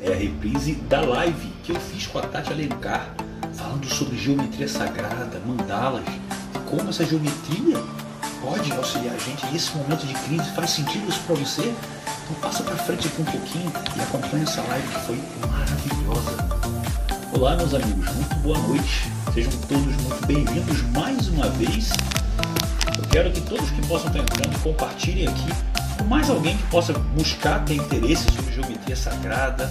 é a reprise da live que eu fiz com a Tati Alencar, falando sobre geometria sagrada, mandalas, e como essa geometria pode auxiliar a gente nesse momento de crise. Faz sentido isso para você? Então passa para frente aqui um pouquinho e acompanha essa live que foi maravilhosa. Olá, meus amigos, muito boa noite. Sejam todos muito bem-vindos mais uma vez. Eu quero que todos que possam estar entrando compartilhem aqui mais alguém que possa buscar ter interesse sobre geometria sagrada,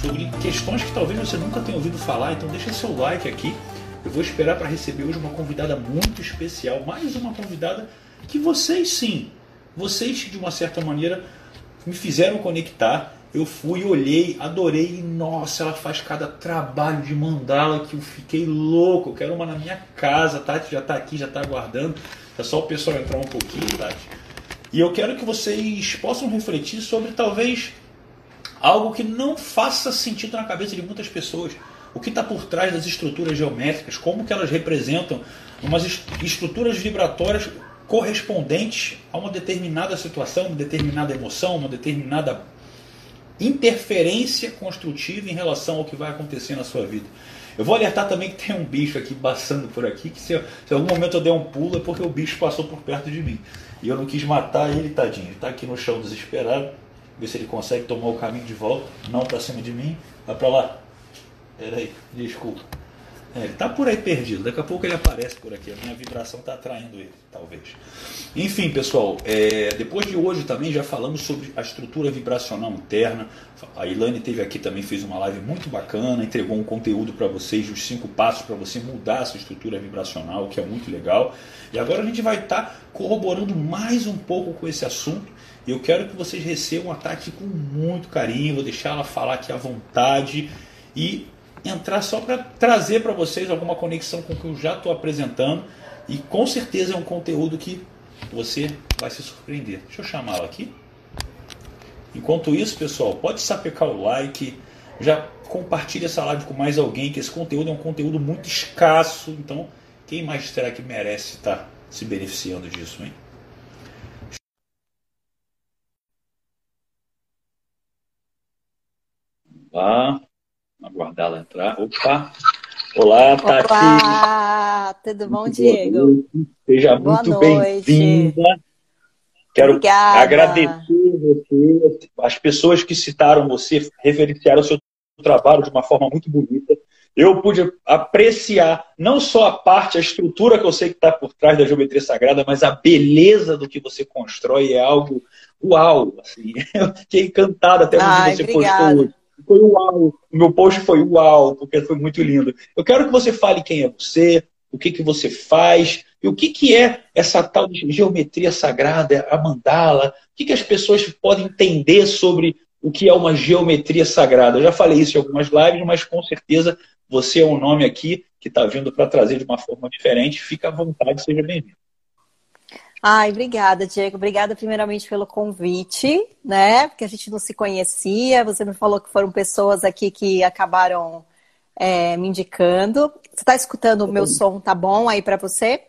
sobre questões que talvez você nunca tenha ouvido falar. Então deixa seu like aqui. Eu vou esperar para receber hoje uma convidada muito especial, mais uma convidada que vocês sim, vocês de uma certa maneira me fizeram conectar. Eu fui, olhei, adorei e nossa, ela faz cada trabalho de mandala que eu fiquei louco. Eu quero uma na minha casa, Tati já está aqui, já está aguardando. É só o pessoal entrar um pouquinho, Tati. E eu quero que vocês possam refletir sobre talvez algo que não faça sentido na cabeça de muitas pessoas. O que está por trás das estruturas geométricas, como que elas representam umas estruturas vibratórias correspondentes a uma determinada situação, uma determinada emoção, uma determinada interferência construtiva em relação ao que vai acontecer na sua vida. Eu vou alertar também que tem um bicho aqui passando por aqui, que se, se algum momento eu der um pulo é porque o bicho passou por perto de mim. E eu não quis matar ele, tadinho. Ele está aqui no chão desesperado. Ver se ele consegue tomar o caminho de volta. Não para cima de mim. Vai para lá. Peraí, desculpa. É, ele está por aí perdido. Daqui a pouco ele aparece por aqui. A minha vibração está atraindo ele, talvez. Enfim, pessoal, é, depois de hoje também já falamos sobre a estrutura vibracional interna. A Ilane teve aqui também, fez uma live muito bacana, entregou um conteúdo para vocês, os cinco passos para você mudar essa estrutura vibracional, que é muito legal. E agora a gente vai estar tá corroborando mais um pouco com esse assunto. E eu quero que vocês recebam a Tati com muito carinho, vou deixar ela falar aqui à vontade. E entrar só para trazer para vocês alguma conexão com o que eu já estou apresentando e com certeza é um conteúdo que você vai se surpreender. Deixa eu chamá-la aqui. Enquanto isso, pessoal, pode sapecar o like, já compartilhe essa live com mais alguém, que esse conteúdo é um conteúdo muito escasso, então quem mais será que merece estar se beneficiando disso, hein? Vá aguardar ela entrar. Opa! Olá, Tati! Olá, tudo bom, Diego? Seja Boa muito bem-vinda. Quero Obrigada. agradecer você, as pessoas que citaram você, referenciaram o seu trabalho de uma forma muito bonita. Eu pude apreciar não só a parte, a estrutura que eu sei que está por trás da geometria sagrada, mas a beleza do que você constrói é algo uau. Assim. Eu fiquei encantado até onde você obrigada. postou hoje foi uau. O meu post foi uau, porque foi muito lindo. Eu quero que você fale quem é você, o que, que você faz, e o que, que é essa tal de geometria sagrada, a mandala, o que, que as pessoas podem entender sobre o que é uma geometria sagrada. Eu já falei isso em algumas lives, mas com certeza você é um nome aqui que está vindo para trazer de uma forma diferente. Fica à vontade, seja bem-vindo. Ai, obrigada, Diego. Obrigada primeiramente pelo convite, né? Porque a gente não se conhecia. Você me falou que foram pessoas aqui que acabaram é, me indicando. Você está escutando o meu som? Tá bom aí para você?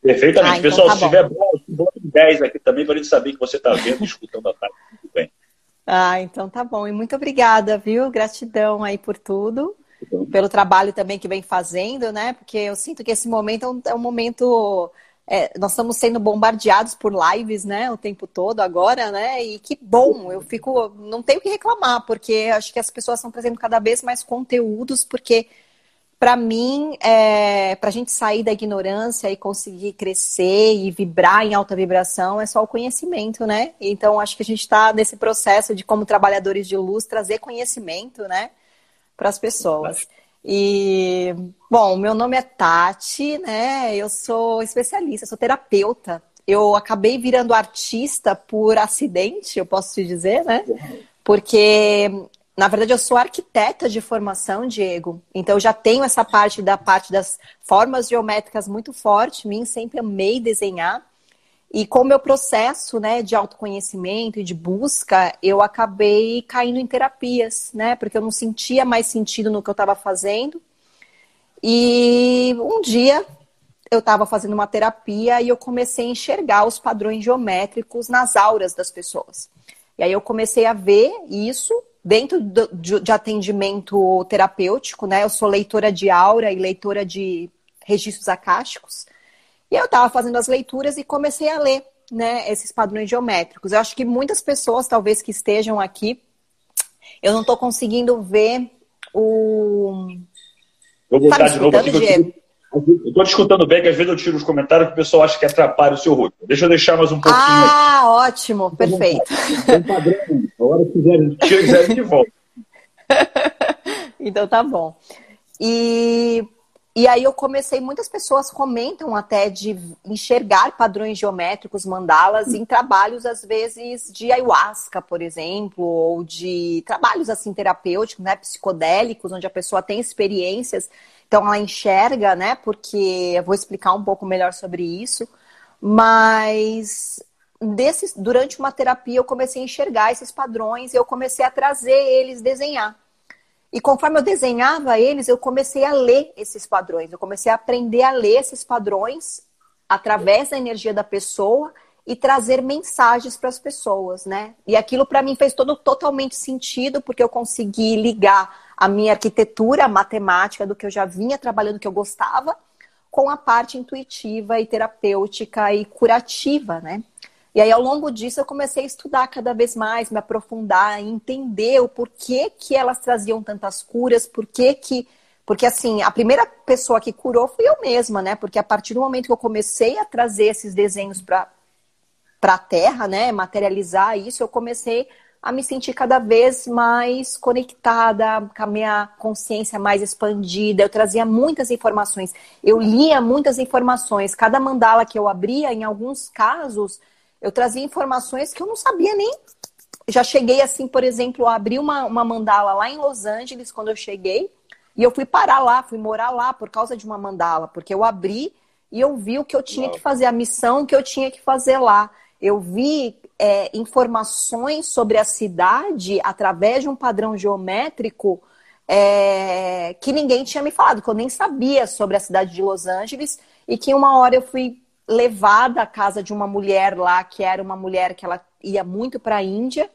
Perfeitamente. Ah, então Pessoal, tá se tiver bom, bota 10 aqui também para a gente saber que você está vendo e escutando a tarde. Bem. Ah, então tá bom. E muito obrigada, viu? Gratidão aí por tudo. Pelo trabalho também que vem fazendo, né? Porque eu sinto que esse momento é um, é um momento é, nós estamos sendo bombardeados por lives, né, o tempo todo agora, né? E que bom, eu fico, não tenho que reclamar, porque acho que as pessoas estão trazendo cada vez mais conteúdos, porque para mim, é, para a gente sair da ignorância e conseguir crescer e vibrar em alta vibração, é só o conhecimento, né? Então, acho que a gente está nesse processo de, como trabalhadores de luz, trazer conhecimento, né, para as pessoas. E, bom, meu nome é Tati, né? Eu sou especialista, sou terapeuta. Eu acabei virando artista por acidente, eu posso te dizer, né? Porque, na verdade, eu sou arquiteta de formação, Diego. Então, eu já tenho essa parte da parte das formas geométricas muito forte. Mim sempre amei desenhar. E com o meu processo né, de autoconhecimento e de busca, eu acabei caindo em terapias, né? Porque eu não sentia mais sentido no que eu estava fazendo. E um dia eu estava fazendo uma terapia e eu comecei a enxergar os padrões geométricos nas auras das pessoas. E aí eu comecei a ver isso dentro de, de atendimento terapêutico, né? Eu sou leitora de aura e leitora de registros acásticos. E eu estava fazendo as leituras e comecei a ler, né, esses padrões geométricos. Eu acho que muitas pessoas, talvez que estejam aqui, eu não estou conseguindo ver o. Vou voltar tá de novo aqui. Diego? Eu estou te escutando bem, que às vezes eu tiro os comentários que o pessoal acha que atrapalha o seu rosto. Deixa eu deixar mais um pouquinho. Ah, aqui. ótimo, perfeito. Tem padrão, a hora que quiser, quiser de volta. então tá bom. E, e aí eu comecei, muitas pessoas comentam até de enxergar padrões geométricos, mandalas, em trabalhos, às vezes, de ayahuasca, por exemplo, ou de trabalhos assim terapêuticos, né, psicodélicos, onde a pessoa tem experiências então ela enxerga, né? Porque eu vou explicar um pouco melhor sobre isso. Mas durante uma terapia eu comecei a enxergar esses padrões e eu comecei a trazer eles desenhar. E conforme eu desenhava eles, eu comecei a ler esses padrões. Eu comecei a aprender a ler esses padrões através da energia da pessoa e trazer mensagens para as pessoas, né? E aquilo para mim fez todo totalmente sentido porque eu consegui ligar a minha arquitetura a matemática do que eu já vinha trabalhando, que eu gostava, com a parte intuitiva e terapêutica e curativa, né? E aí, ao longo disso, eu comecei a estudar cada vez mais, me aprofundar, entender o porquê que elas traziam tantas curas, porquê que. Porque, assim, a primeira pessoa que curou fui eu mesma, né? Porque a partir do momento que eu comecei a trazer esses desenhos para a Terra, né? Materializar isso, eu comecei a me sentir cada vez mais conectada, com a minha consciência mais expandida. Eu trazia muitas informações, eu lia muitas informações. Cada mandala que eu abria, em alguns casos, eu trazia informações que eu não sabia nem. Já cheguei assim, por exemplo, a abrir uma, uma mandala lá em Los Angeles quando eu cheguei. E eu fui parar lá, fui morar lá por causa de uma mandala, porque eu abri e eu vi o que eu tinha que fazer, a missão que eu tinha que fazer lá. Eu vi é, informações sobre a cidade através de um padrão geométrico é, que ninguém tinha me falado, que eu nem sabia sobre a cidade de Los Angeles e que uma hora eu fui levada à casa de uma mulher lá, que era uma mulher que ela ia muito para a Índia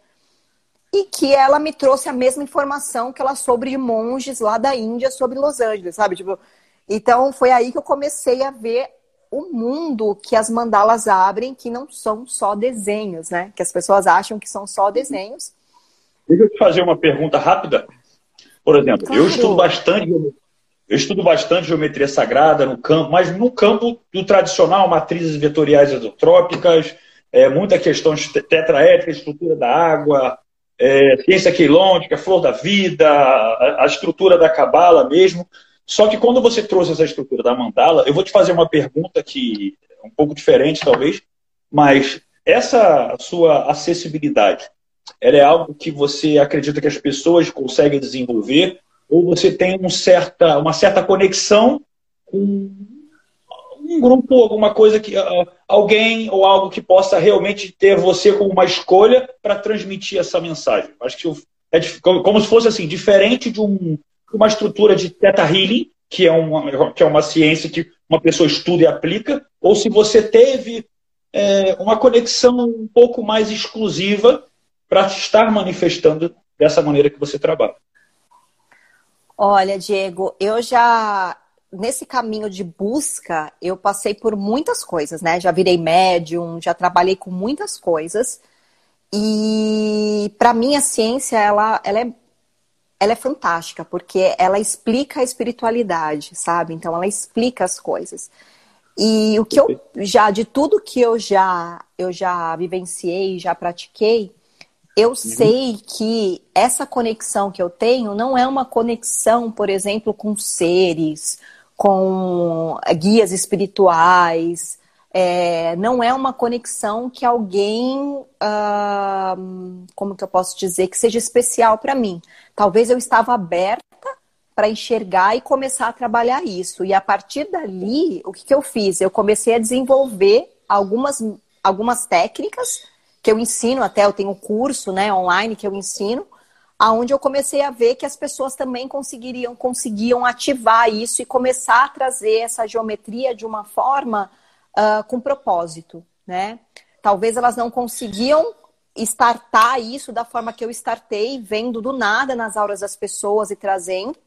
e que ela me trouxe a mesma informação que ela soube de monges lá da Índia sobre Los Angeles, sabe? Tipo, então foi aí que eu comecei a ver o mundo que as mandalas abrem, que não são só desenhos, né? Que as pessoas acham que são só desenhos. Deixa eu te fazer uma pergunta rápida. Por exemplo, claro. eu estudo bastante, eu estudo bastante geometria sagrada no campo, mas no campo do tradicional, matrizes vetoriais exotrópicas, é, muita questão de tetraétrica, estrutura da água, é, ciência quilôntica, flor da vida, a, a estrutura da cabala mesmo. Só que quando você trouxe essa estrutura da mandala, eu vou te fazer uma pergunta que é um pouco diferente, talvez, mas essa sua acessibilidade, ela é algo que você acredita que as pessoas conseguem desenvolver ou você tem um certa, uma certa conexão com um grupo, alguma coisa que uh, alguém ou algo que possa realmente ter você como uma escolha para transmitir essa mensagem. Acho que é como se fosse assim, diferente de um uma estrutura de Theta Healing, que é, uma, que é uma ciência que uma pessoa estuda e aplica, ou se você teve é, uma conexão um pouco mais exclusiva para estar manifestando dessa maneira que você trabalha. Olha, Diego, eu já nesse caminho de busca, eu passei por muitas coisas, né? Já virei médium, já trabalhei com muitas coisas. E para mim a ciência ela, ela é ela é fantástica, porque ela explica a espiritualidade, sabe? Então ela explica as coisas. E o que eu já, de tudo que eu já, eu já vivenciei, já pratiquei, eu uhum. sei que essa conexão que eu tenho não é uma conexão, por exemplo, com seres, com guias espirituais, é, não é uma conexão que alguém, como que eu posso dizer, que seja especial para mim. Talvez eu estava aberta para enxergar e começar a trabalhar isso. E a partir dali, o que, que eu fiz? Eu comecei a desenvolver algumas, algumas técnicas que eu ensino, até eu tenho um curso né, online que eu ensino, aonde eu comecei a ver que as pessoas também conseguiriam, conseguiam ativar isso e começar a trazer essa geometria de uma forma uh, com propósito, né? Talvez elas não conseguiam startar isso da forma que eu startei, vendo do nada nas aulas das pessoas e trazendo,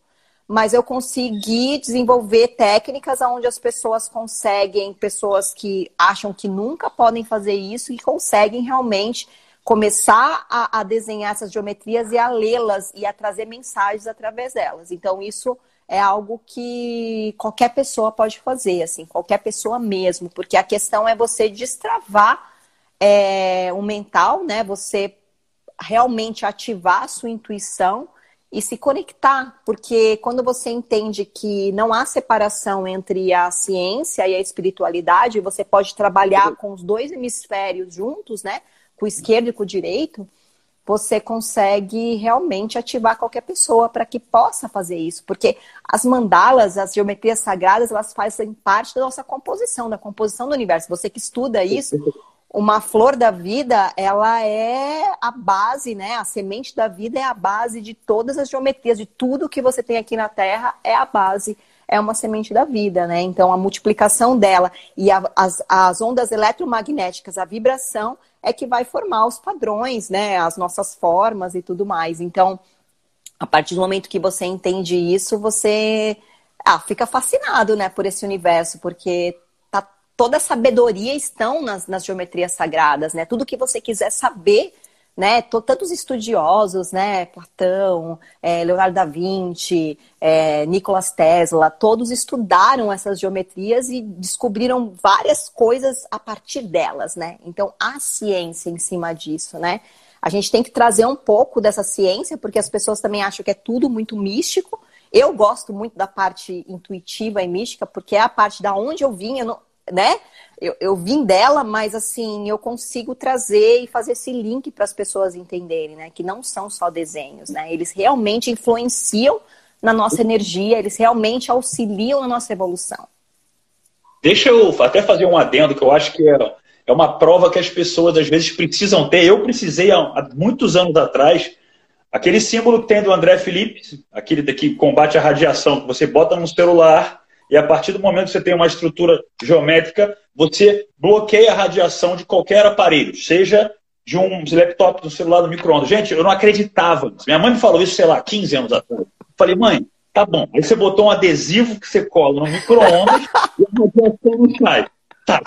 mas eu consegui desenvolver técnicas onde as pessoas conseguem, pessoas que acham que nunca podem fazer isso e conseguem realmente começar a, a desenhar essas geometrias e a lê-las e a trazer mensagens através delas. Então, isso é algo que qualquer pessoa pode fazer, assim, qualquer pessoa mesmo, porque a questão é você destravar é, o mental, né? Você realmente ativar a sua intuição e se conectar, porque quando você entende que não há separação entre a ciência e a espiritualidade, você pode trabalhar com os dois hemisférios juntos, né? com o esquerdo e com o direito, você consegue realmente ativar qualquer pessoa para que possa fazer isso. Porque as mandalas, as geometrias sagradas, elas fazem parte da nossa composição, da composição do universo. Você que estuda isso, uma flor da vida, ela é a base, né? A semente da vida é a base de todas as geometrias, de tudo que você tem aqui na Terra é a base, é uma semente da vida, né? Então a multiplicação dela e a, as, as ondas eletromagnéticas, a vibração, é que vai formar os padrões, né? As nossas formas e tudo mais. Então, a partir do momento que você entende isso, você ah, fica fascinado, né, por esse universo, porque toda a sabedoria estão nas, nas geometrias sagradas, né? Tudo que você quiser saber né, tantos estudiosos, né, Platão, é, Leonardo da Vinci, é, Nikola Tesla, todos estudaram essas geometrias e descobriram várias coisas a partir delas, né? Então, há ciência em cima disso, né? A gente tem que trazer um pouco dessa ciência, porque as pessoas também acham que é tudo muito místico. Eu gosto muito da parte intuitiva e mística, porque é a parte da onde eu vim, eu não, né? eu, eu vim dela, mas assim, eu consigo trazer e fazer esse link para as pessoas entenderem, né? Que não são só desenhos, né? Eles realmente influenciam na nossa energia, eles realmente auxiliam na nossa evolução. Deixa eu até fazer um adendo que eu acho que é, é uma prova que as pessoas às vezes precisam ter. Eu precisei há, muitos anos atrás. Aquele símbolo que tem do André Felipe, aquele que combate a radiação, que você bota no celular e a partir do momento que você tem uma estrutura geométrica, você bloqueia a radiação de qualquer aparelho, seja de um laptop, do celular, do micro-ondas. Gente, eu não acreditava. Minha mãe me falou isso, sei lá, 15 anos atrás. Eu falei, mãe, tá bom. Aí você botou um adesivo que você cola no micro-ondas e a radiação não sai. Tá,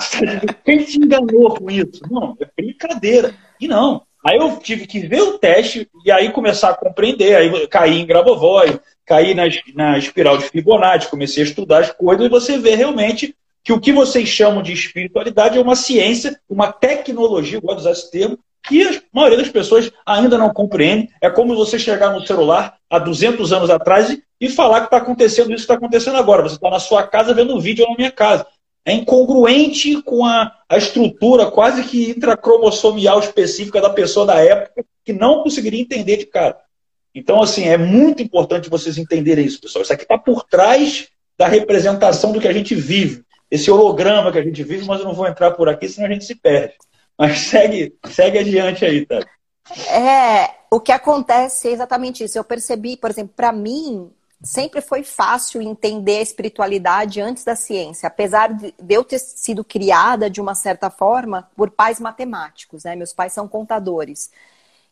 quem te enganou com isso? Não, é brincadeira. E não. Aí eu tive que ver o teste e aí começar a compreender. Aí caí em Grabovoi, caí na, na espiral de Fibonacci, comecei a estudar as coisas e você vê realmente que o que vocês chamam de espiritualidade é uma ciência, uma tecnologia, eu gosto de usar esse termo, que a maioria das pessoas ainda não compreende. É como você chegar no celular há 200 anos atrás e falar que está acontecendo isso que está acontecendo agora. Você está na sua casa vendo um vídeo na minha casa. É incongruente com a, a estrutura quase que intracromossomial específica da pessoa da época, que não conseguiria entender de cara. Então, assim, é muito importante vocês entenderem isso, pessoal. Isso aqui está por trás da representação do que a gente vive esse holograma que a gente vive, mas eu não vou entrar por aqui, senão a gente se perde. Mas segue, segue adiante aí, tá? É, o que acontece é exatamente isso. Eu percebi, por exemplo, para mim, sempre foi fácil entender a espiritualidade antes da ciência, apesar de eu ter sido criada de uma certa forma por pais matemáticos, né? Meus pais são contadores.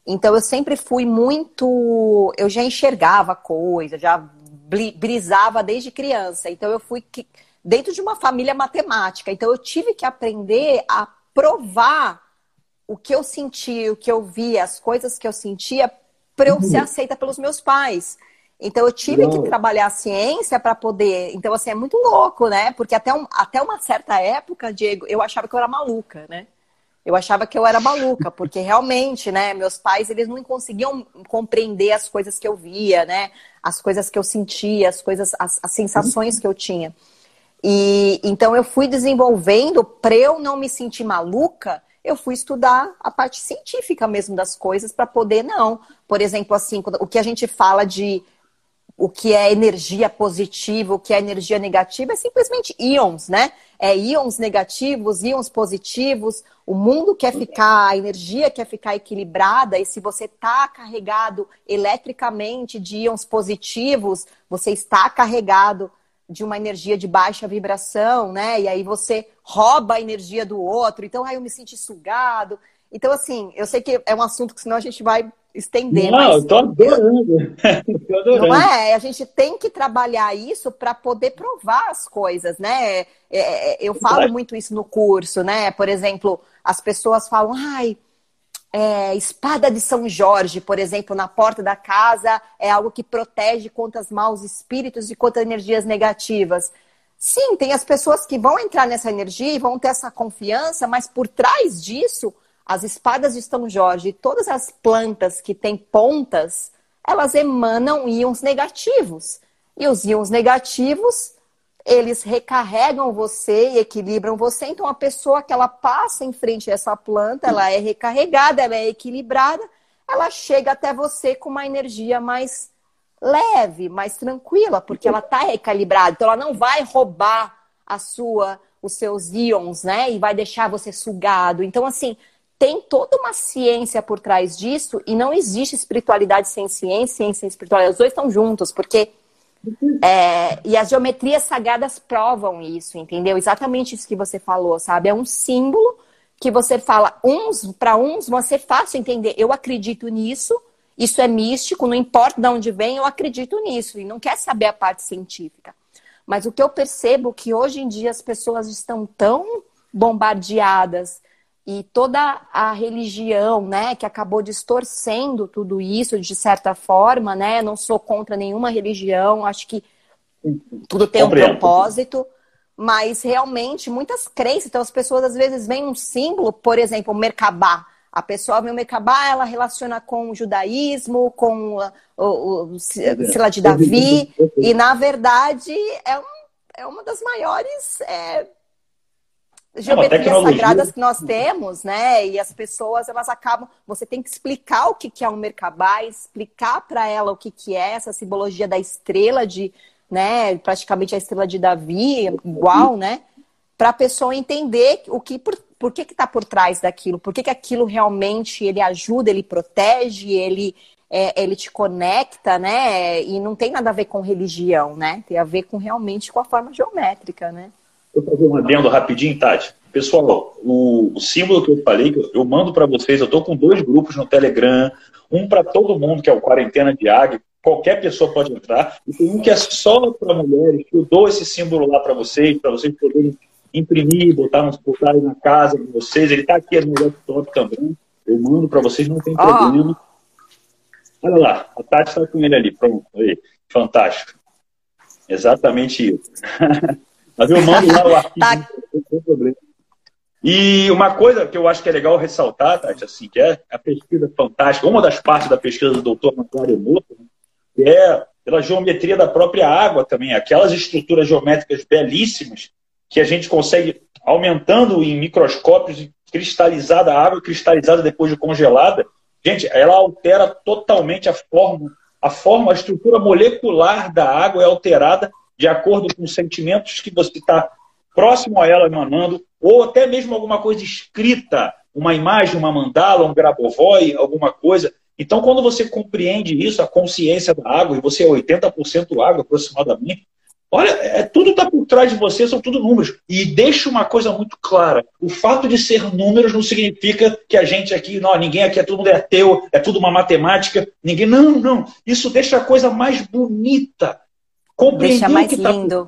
Então eu sempre fui muito, eu já enxergava coisa, já brisava desde criança. Então eu fui dentro de uma família matemática. Então eu tive que aprender a provar o que eu sentia, o que eu via, as coisas que eu sentia, para eu ser uhum. aceita pelos meus pais. Então eu tive que trabalhar a ciência para poder. Então, assim, é muito louco, né? Porque até, um, até uma certa época, Diego, eu achava que eu era maluca, né? Eu achava que eu era maluca, porque realmente, né, meus pais, eles não conseguiam compreender as coisas que eu via, né? As coisas que eu sentia, as coisas, as, as sensações que eu tinha. E então eu fui desenvolvendo, para eu não me sentir maluca, eu fui estudar a parte científica mesmo das coisas para poder não. Por exemplo, assim, o que a gente fala de o que é energia positiva, o que é energia negativa, é simplesmente íons, né? É íons negativos, íons positivos. O mundo quer ficar, a energia quer ficar equilibrada, e se você está carregado eletricamente de íons positivos, você está carregado de uma energia de baixa vibração, né? E aí você rouba a energia do outro. Então, aí eu me senti sugado. Então, assim, eu sei que é um assunto que senão a gente vai estender. Não, mas... eu tô adorando. tô adorando. Não é? A gente tem que trabalhar isso para poder provar as coisas, né? É, é, eu falo muito isso no curso, né? Por exemplo, as pessoas falam, ai, é, espada de São Jorge, por exemplo, na porta da casa, é algo que protege contra os maus espíritos e contra energias negativas. Sim, tem as pessoas que vão entrar nessa energia e vão ter essa confiança, mas por trás disso as espadas de São Jorge e todas as plantas que têm pontas, elas emanam íons negativos. E os íons negativos, eles recarregam você e equilibram você. Então, a pessoa que ela passa em frente a essa planta, ela é recarregada, ela é equilibrada, ela chega até você com uma energia mais leve, mais tranquila, porque ela está recalibrada. Então, ela não vai roubar a sua, os seus íons, né? E vai deixar você sugado. Então, assim, tem toda uma ciência por trás disso e não existe espiritualidade sem ciência, ciência e espiritualidade. Os dois estão juntos, porque. É, e as geometrias sagradas provam isso, entendeu? Exatamente isso que você falou, sabe? É um símbolo que você fala, uns para uns vai ser fácil entender. Eu acredito nisso, isso é místico, não importa de onde vem, eu acredito nisso e não quer saber a parte científica. Mas o que eu percebo é que hoje em dia as pessoas estão tão bombardeadas e toda a religião, né, que acabou distorcendo tudo isso de certa forma, né? Não sou contra nenhuma religião, acho que tudo tem um propósito, mas realmente muitas crenças, então as pessoas às vezes veem um símbolo, por exemplo, o Merkabah. A pessoa vê o Merkabah, ela relaciona com o judaísmo, com o, o, o sei de Davi, e na verdade é, um, é uma das maiores é, é geometrias sagradas que nós temos, né? E as pessoas elas acabam. Você tem que explicar o que, é um Merkabah, explicar para ela o que, que é essa simbologia da estrela de, né? Praticamente a estrela de Davi, igual, né? Para a pessoa entender o que por, por que está por trás daquilo, por que, que aquilo realmente ele ajuda, ele protege, ele é, ele te conecta, né? E não tem nada a ver com religião, né? Tem a ver com realmente com a forma geométrica, né? Vou fazer um adendo rapidinho, Tati. Pessoal, o, o símbolo que eu falei, eu, eu mando para vocês, eu estou com dois grupos no Telegram, um para todo mundo, que é o Quarentena de Águia, qualquer pessoa pode entrar, e tem um que é só para mulheres, que eu dou esse símbolo lá para vocês, para vocês poderem imprimir, botar, botar na casa de vocês. Ele está aqui no laptop também. Eu mando para vocês, não tem problema. Olha lá, a Tati está com ele ali, pronto. Aí, fantástico. Exatamente isso. Mas eu mando lá o arquivo, tá. tem problema. E uma coisa que eu acho que é legal ressaltar, Tati, assim, que é a pesquisa fantástica, uma das partes da pesquisa do doutor Macário Emoto, né, que é pela geometria da própria água também, aquelas estruturas geométricas belíssimas que a gente consegue, aumentando em microscópios, cristalizada, a água cristalizada depois de congelada, gente, ela altera totalmente a forma, a forma, a estrutura molecular da água é alterada de acordo com os sentimentos que você está próximo a ela emanando, ou até mesmo alguma coisa escrita, uma imagem, uma mandala, um grabovoi, alguma coisa. Então, quando você compreende isso, a consciência da água, e você é 80% água aproximadamente, olha, é, tudo está por trás de você, são tudo números. E deixa uma coisa muito clara: o fato de ser números não significa que a gente aqui, não, ninguém aqui é todo mundo é ateu, é tudo uma matemática, ninguém. Não, não. Isso deixa a coisa mais bonita. Compreender Deixa mais tá lindo.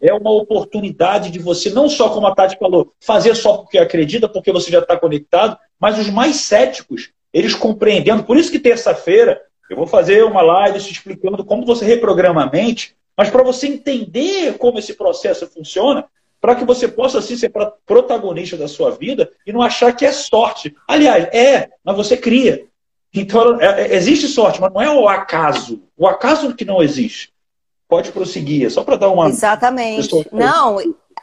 é uma oportunidade de você, não só como a Tati falou, fazer só porque acredita, porque você já está conectado, mas os mais céticos, eles compreendendo. Por isso que terça-feira eu vou fazer uma live explicando como você reprograma a mente, mas para você entender como esse processo funciona, para que você possa assim ser protagonista da sua vida e não achar que é sorte. Aliás, é, mas você cria. Então, é, é, existe sorte, mas não é o acaso. O acaso que não existe. Pode prosseguir, é só para dar uma. Exatamente. Não,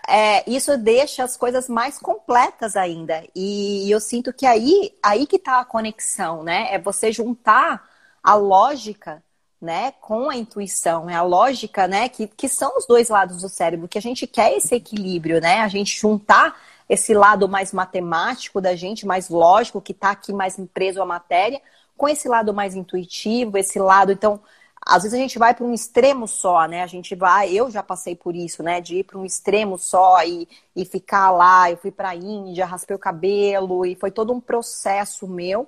é, isso deixa as coisas mais completas ainda. E eu sinto que aí, aí que está a conexão, né? É você juntar a lógica né, com a intuição, é a lógica, né, que, que são os dois lados do cérebro, que a gente quer esse equilíbrio, né, a gente juntar esse lado mais matemático da gente, mais lógico, que está aqui mais preso à matéria, com esse lado mais intuitivo, esse lado, então, às vezes a gente vai para um extremo só, né? A gente vai, eu já passei por isso, né? De ir para um extremo só e, e ficar lá. Eu fui para a Índia, raspei o cabelo e foi todo um processo meu.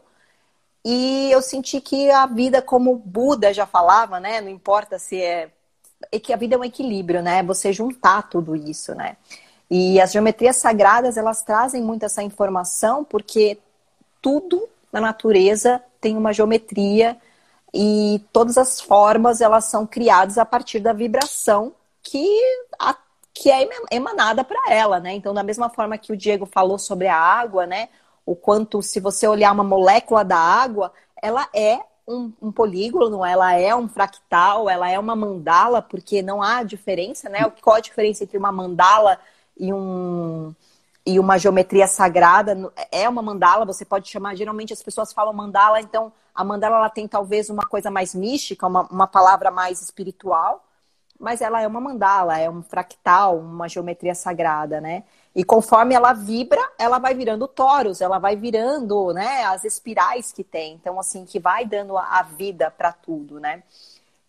E eu senti que a vida, como Buda já falava, né? Não importa se é. é que a vida é um equilíbrio, né? Você juntar tudo isso, né? E as geometrias sagradas, elas trazem muito essa informação porque tudo na natureza tem uma geometria e todas as formas elas são criadas a partir da vibração que, a, que é emanada para ela, né? Então, da mesma forma que o Diego falou sobre a água, né? O quanto, se você olhar uma molécula da água, ela é um, um, polígono, ela é um fractal, ela é uma mandala, porque não há diferença, né? Qual a diferença entre uma mandala e um e uma geometria sagrada é uma mandala, você pode chamar, geralmente as pessoas falam mandala, então a mandala ela tem talvez uma coisa mais mística, uma, uma palavra mais espiritual, mas ela é uma mandala, é um fractal, uma geometria sagrada, né? E conforme ela vibra, ela vai virando toros, ela vai virando, né, as espirais que tem. Então, assim, que vai dando a vida para tudo, né?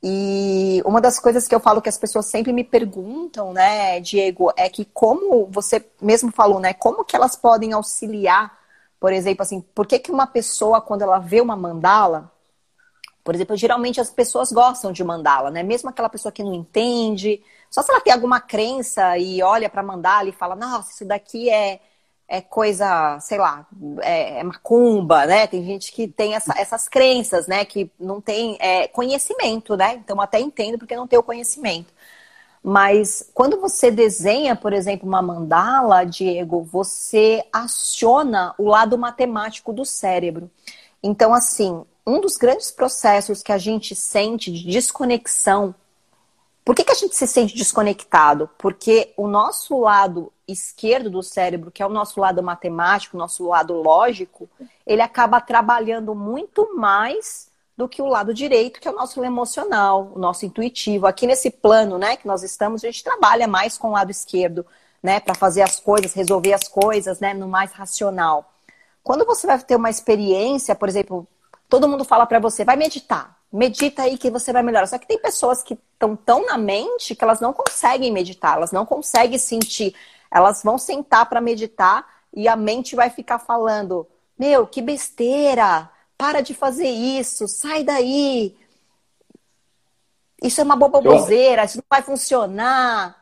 E uma das coisas que eu falo que as pessoas sempre me perguntam, né, Diego, é que como você mesmo falou, né, como que elas podem auxiliar, por exemplo, assim, por que, que uma pessoa, quando ela vê uma mandala, por exemplo, geralmente as pessoas gostam de mandala, né, mesmo aquela pessoa que não entende, só se ela tem alguma crença e olha para mandala e fala, nossa, isso daqui é é coisa, sei lá, é, é, macumba, né? Tem gente que tem essa, essas crenças, né? Que não tem é, conhecimento, né? Então até entendo porque não tem o conhecimento. Mas quando você desenha, por exemplo, uma mandala, Diego, você aciona o lado matemático do cérebro. Então, assim, um dos grandes processos que a gente sente de desconexão por que, que a gente se sente desconectado? Porque o nosso lado esquerdo do cérebro, que é o nosso lado matemático, o nosso lado lógico, ele acaba trabalhando muito mais do que o lado direito, que é o nosso emocional, o nosso intuitivo. Aqui nesse plano, né, que nós estamos, a gente trabalha mais com o lado esquerdo, né, para fazer as coisas, resolver as coisas, né, no mais racional. Quando você vai ter uma experiência, por exemplo, todo mundo fala para você, vai meditar medita aí que você vai melhorar. Só que tem pessoas que estão tão na mente que elas não conseguem meditar, elas não conseguem sentir. Elas vão sentar para meditar e a mente vai ficar falando: Meu, que besteira! Para de fazer isso, sai daí. Isso é uma boboseira, isso não vai funcionar.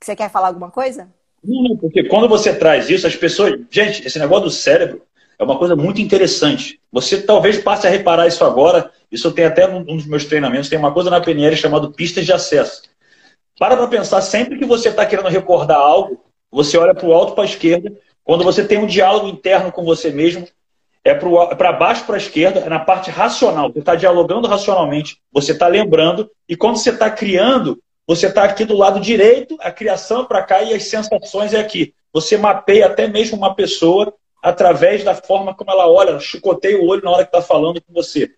Você quer falar alguma coisa? Não, porque quando você traz isso, as pessoas. Gente, esse negócio do cérebro é uma coisa muito interessante. Você talvez passe a reparar isso agora. Isso tem até num dos meus treinamentos. Tem uma coisa na PNL chamada pistas de acesso. Para para pensar, sempre que você está querendo recordar algo, você olha para o alto para a esquerda. Quando você tem um diálogo interno com você mesmo, é para baixo para a esquerda, é na parte racional. Você está dialogando racionalmente, você está lembrando. E quando você está criando, você está aqui do lado direito, a criação para cá e as sensações é aqui. Você mapeia até mesmo uma pessoa através da forma como ela olha, chicoteia o olho na hora que está falando com você.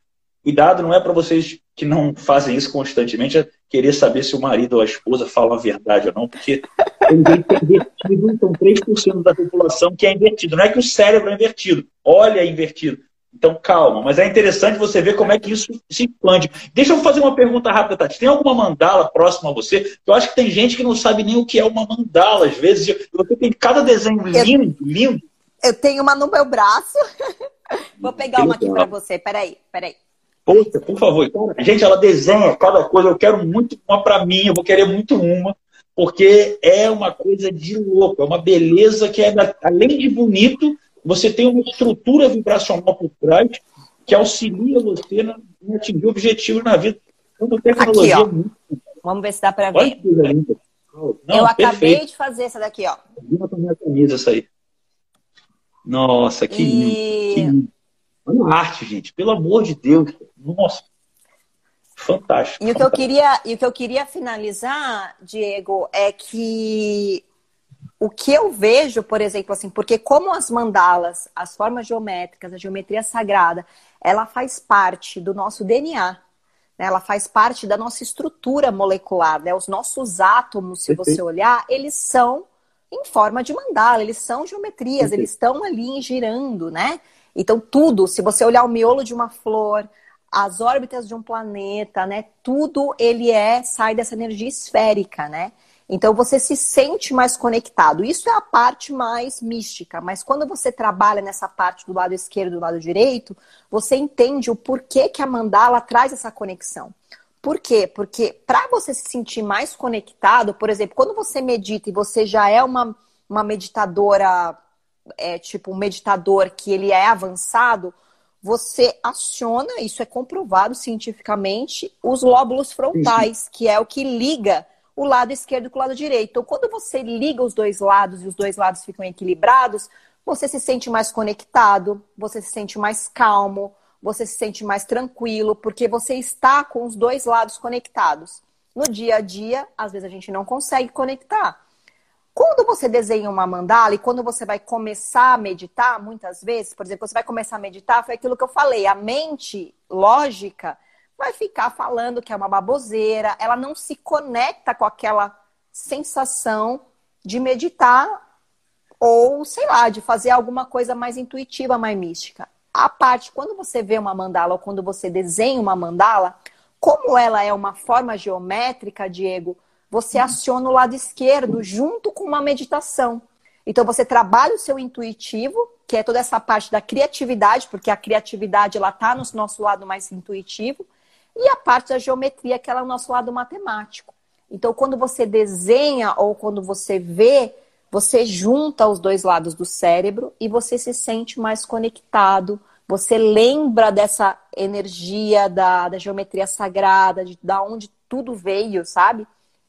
Cuidado, não é para vocês que não fazem isso constantemente é querer saber se o marido ou a esposa falam a verdade ou não, porque tem gente que invertido, são 3% da população que é invertido. Não é que o cérebro é invertido, olha é invertido. Então, calma, mas é interessante você ver como é que isso se expande. Deixa eu fazer uma pergunta rápida, Tati. Tem alguma mandala próxima a você? Eu acho que tem gente que não sabe nem o que é uma mandala, às vezes. Você tem cada desenho lindo, lindo. Eu tenho uma no meu braço. Vou pegar uma aqui para você. Peraí, peraí. Poxa, por favor. Gente, ela desenha cada coisa. Eu quero muito uma para mim, eu vou querer muito uma, porque é uma coisa de louco. É uma beleza que, é, além de bonito, você tem uma estrutura vibracional por trás que auxilia você em atingir objetivos na vida. Então, tecnologia aqui, ó. Muito... Vamos ver se dá para ver. Olha que coisa linda. Não, eu acabei perfeito. de fazer essa daqui, ó. Vou minha camisa, essa aí. Nossa, que e... lindo. Olha a arte, gente. Pelo amor de Deus. Nossa. Fantástico. E o, que eu queria, e o que eu queria finalizar, Diego, é que o que eu vejo, por exemplo, assim, porque como as mandalas, as formas geométricas, a geometria sagrada, ela faz parte do nosso DNA, né? ela faz parte da nossa estrutura molecular, né? Os nossos átomos, se você olhar, eles são em forma de mandala, eles são geometrias, eles estão ali girando, né? Então, tudo, se você olhar o miolo de uma flor, as órbitas de um planeta, né? Tudo ele é sai dessa energia esférica, né? Então você se sente mais conectado. Isso é a parte mais mística, mas quando você trabalha nessa parte do lado esquerdo e do lado direito, você entende o porquê que a mandala traz essa conexão. Por quê? Porque para você se sentir mais conectado, por exemplo, quando você medita e você já é uma, uma meditadora, é, tipo um meditador que ele é avançado, você aciona, isso é comprovado cientificamente, os lóbulos frontais, que é o que liga o lado esquerdo com o lado direito. Então, quando você liga os dois lados e os dois lados ficam equilibrados, você se sente mais conectado, você se sente mais calmo, você se sente mais tranquilo, porque você está com os dois lados conectados. No dia a dia, às vezes a gente não consegue conectar. Quando você desenha uma mandala e quando você vai começar a meditar, muitas vezes, por exemplo, você vai começar a meditar, foi aquilo que eu falei, a mente lógica vai ficar falando que é uma baboseira, ela não se conecta com aquela sensação de meditar ou, sei lá, de fazer alguma coisa mais intuitiva, mais mística. A parte, quando você vê uma mandala ou quando você desenha uma mandala, como ela é uma forma geométrica, Diego, você aciona o lado esquerdo junto com uma meditação. Então você trabalha o seu intuitivo, que é toda essa parte da criatividade, porque a criatividade ela está no nosso lado mais intuitivo, e a parte da geometria, que ela é o nosso lado matemático. Então, quando você desenha ou quando você vê, você junta os dois lados do cérebro e você se sente mais conectado. Você lembra dessa energia da, da geometria sagrada, de da onde tudo veio, sabe?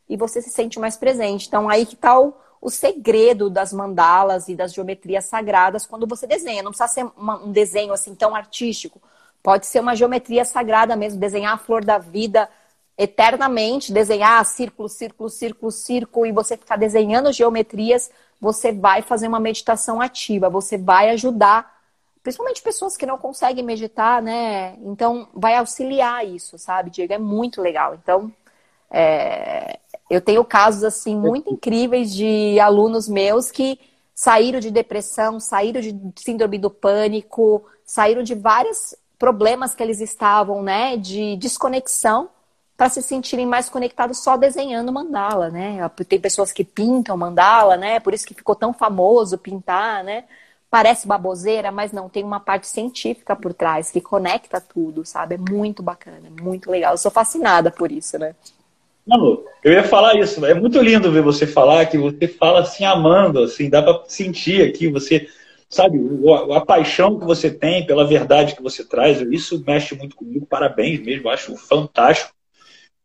E você se sente mais presente. Então, aí que está o, o segredo das mandalas e das geometrias sagradas quando você desenha. Não precisa ser uma, um desenho assim tão artístico. Pode ser uma geometria sagrada mesmo, desenhar a flor da vida eternamente, desenhar círculo, círculo, círculo, círculo, e você ficar desenhando geometrias, você vai fazer uma meditação ativa, você vai ajudar, principalmente pessoas que não conseguem meditar, né? Então, vai auxiliar isso, sabe, Diego? É muito legal. Então, é... eu tenho casos, assim, muito incríveis de alunos meus que saíram de depressão, saíram de síndrome do pânico, saíram de várias problemas que eles estavam, né, de desconexão, para se sentirem mais conectados só desenhando mandala, né? Tem pessoas que pintam mandala, né? Por isso que ficou tão famoso pintar, né? Parece baboseira, mas não, tem uma parte científica por trás que conecta tudo, sabe? É muito bacana, muito legal. Eu sou fascinada por isso, né? Não, eu ia falar isso. É muito lindo ver você falar que você fala assim amando, assim, dá para sentir aqui você sabe, a paixão que você tem pela verdade que você traz, isso mexe muito comigo, parabéns mesmo, acho fantástico.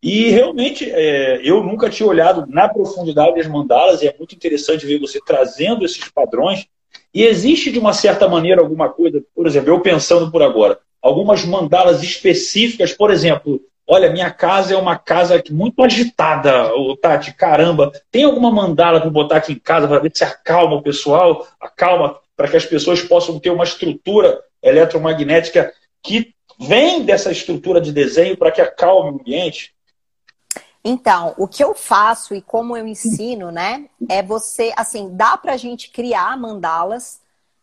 E realmente, é, eu nunca tinha olhado na profundidade das mandalas, e é muito interessante ver você trazendo esses padrões. E existe, de uma certa maneira, alguma coisa, por exemplo, eu pensando por agora, algumas mandalas específicas, por exemplo, olha, minha casa é uma casa muito agitada, Tati, caramba, tem alguma mandala para botar aqui em casa para ver se acalma o pessoal, acalma para que as pessoas possam ter uma estrutura eletromagnética que vem dessa estrutura de desenho para que acalme o ambiente? Então, o que eu faço e como eu ensino, né, é você, assim, dá para a gente criar mandalas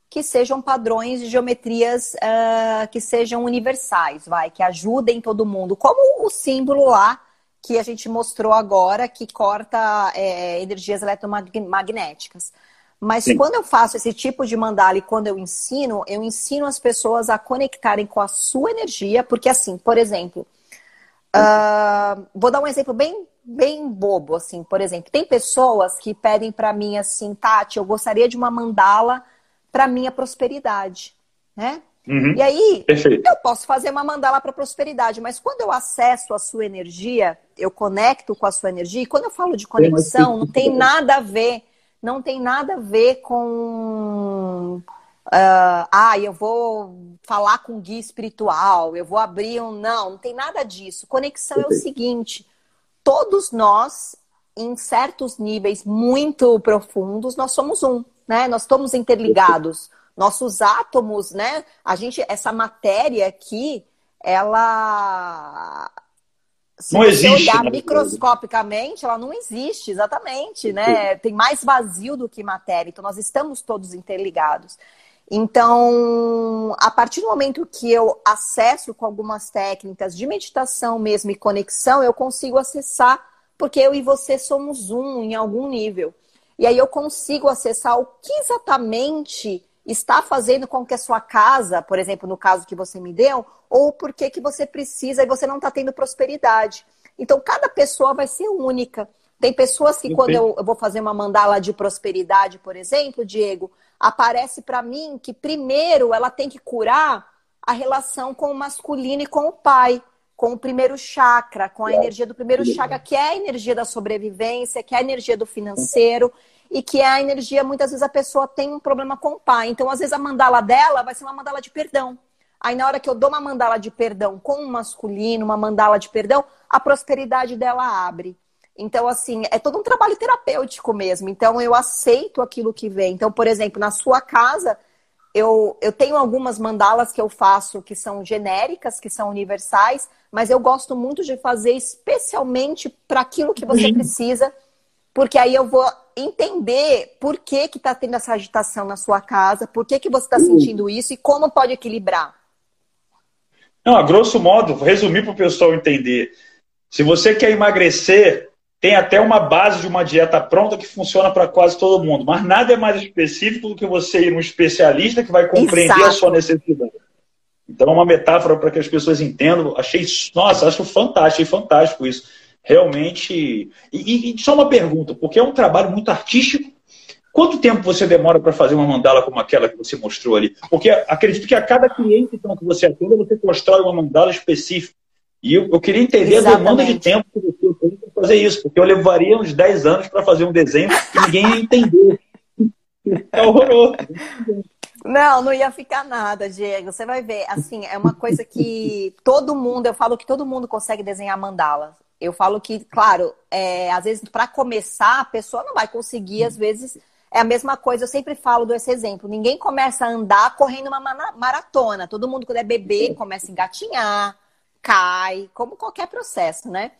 que sejam padrões de geometrias uh, que sejam universais, vai, que ajudem todo mundo, como o símbolo lá que a gente mostrou agora, que corta é, energias eletromagnéticas. Mas Sim. quando eu faço esse tipo de mandala e quando eu ensino, eu ensino as pessoas a conectarem com a sua energia, porque assim, por exemplo, uh, vou dar um exemplo bem, bem bobo, assim, por exemplo, tem pessoas que pedem para mim assim, Tati, eu gostaria de uma mandala para minha prosperidade, né? Uhum. E aí, Perfeito. eu posso fazer uma mandala para prosperidade, mas quando eu acesso a sua energia, eu conecto com a sua energia, e quando eu falo de conexão, não tem nada a ver não tem nada a ver com. Uh, ah, eu vou falar com guia espiritual, eu vou abrir um. Não, não tem nada disso. Conexão é o seguinte: todos nós, em certos níveis muito profundos, nós somos um, né? Nós estamos interligados. Nossos átomos, né? A gente, essa matéria aqui, ela se não você existe, olhar né? microscopicamente, ela não existe, exatamente, né? Tem mais vazio do que matéria, então nós estamos todos interligados. Então, a partir do momento que eu acesso com algumas técnicas de meditação mesmo e conexão, eu consigo acessar, porque eu e você somos um em algum nível. E aí eu consigo acessar o que exatamente está fazendo com que a sua casa, por exemplo, no caso que você me deu, ou por que que você precisa e você não está tendo prosperidade. Então, cada pessoa vai ser única. Tem pessoas que, quando eu, eu vou fazer uma mandala de prosperidade, por exemplo, Diego, aparece para mim que primeiro ela tem que curar a relação com o masculino e com o pai, com o primeiro chakra, com a energia do primeiro chakra, que é a energia da sobrevivência, que é a energia do financeiro e que é a energia, muitas vezes a pessoa tem um problema com o pai. Então, às vezes a mandala dela vai ser uma mandala de perdão. Aí na hora que eu dou uma mandala de perdão com o masculino, uma mandala de perdão, a prosperidade dela abre. Então, assim, é todo um trabalho terapêutico mesmo. Então, eu aceito aquilo que vem. Então, por exemplo, na sua casa, eu, eu tenho algumas mandalas que eu faço que são genéricas, que são universais, mas eu gosto muito de fazer especialmente para aquilo que você precisa, porque aí eu vou entender por que que está tendo essa agitação na sua casa, por que que você está sentindo isso e como pode equilibrar. Não, a grosso modo, resumir para o pessoal entender. Se você quer emagrecer, tem até uma base de uma dieta pronta que funciona para quase todo mundo, mas nada é mais específico do que você ir um especialista que vai compreender Exato. a sua necessidade. Então, é uma metáfora para que as pessoas entendam. Achei, nossa, acho fantástico, achei fantástico isso. Realmente. E, e só uma pergunta, porque é um trabalho muito artístico. Quanto tempo você demora para fazer uma mandala como aquela que você mostrou ali? Porque acredito que a cada cliente então, que você atenda, você constrói uma mandala específica. E eu, eu queria entender Exatamente. a demanda de tempo que você tem fazer isso, porque eu levaria uns 10 anos para fazer um desenho que ninguém ia entender. É horroroso. Não, não ia ficar nada, Diego. Você vai ver. Assim, é uma coisa que todo mundo, eu falo que todo mundo consegue desenhar mandala. Eu falo que, claro, é, às vezes para começar a pessoa não vai conseguir, às vezes é a mesma coisa. Eu sempre falo desse exemplo. Ninguém começa a andar correndo uma maratona. Todo mundo quando é bebê começa a engatinhar cai, como qualquer processo, né?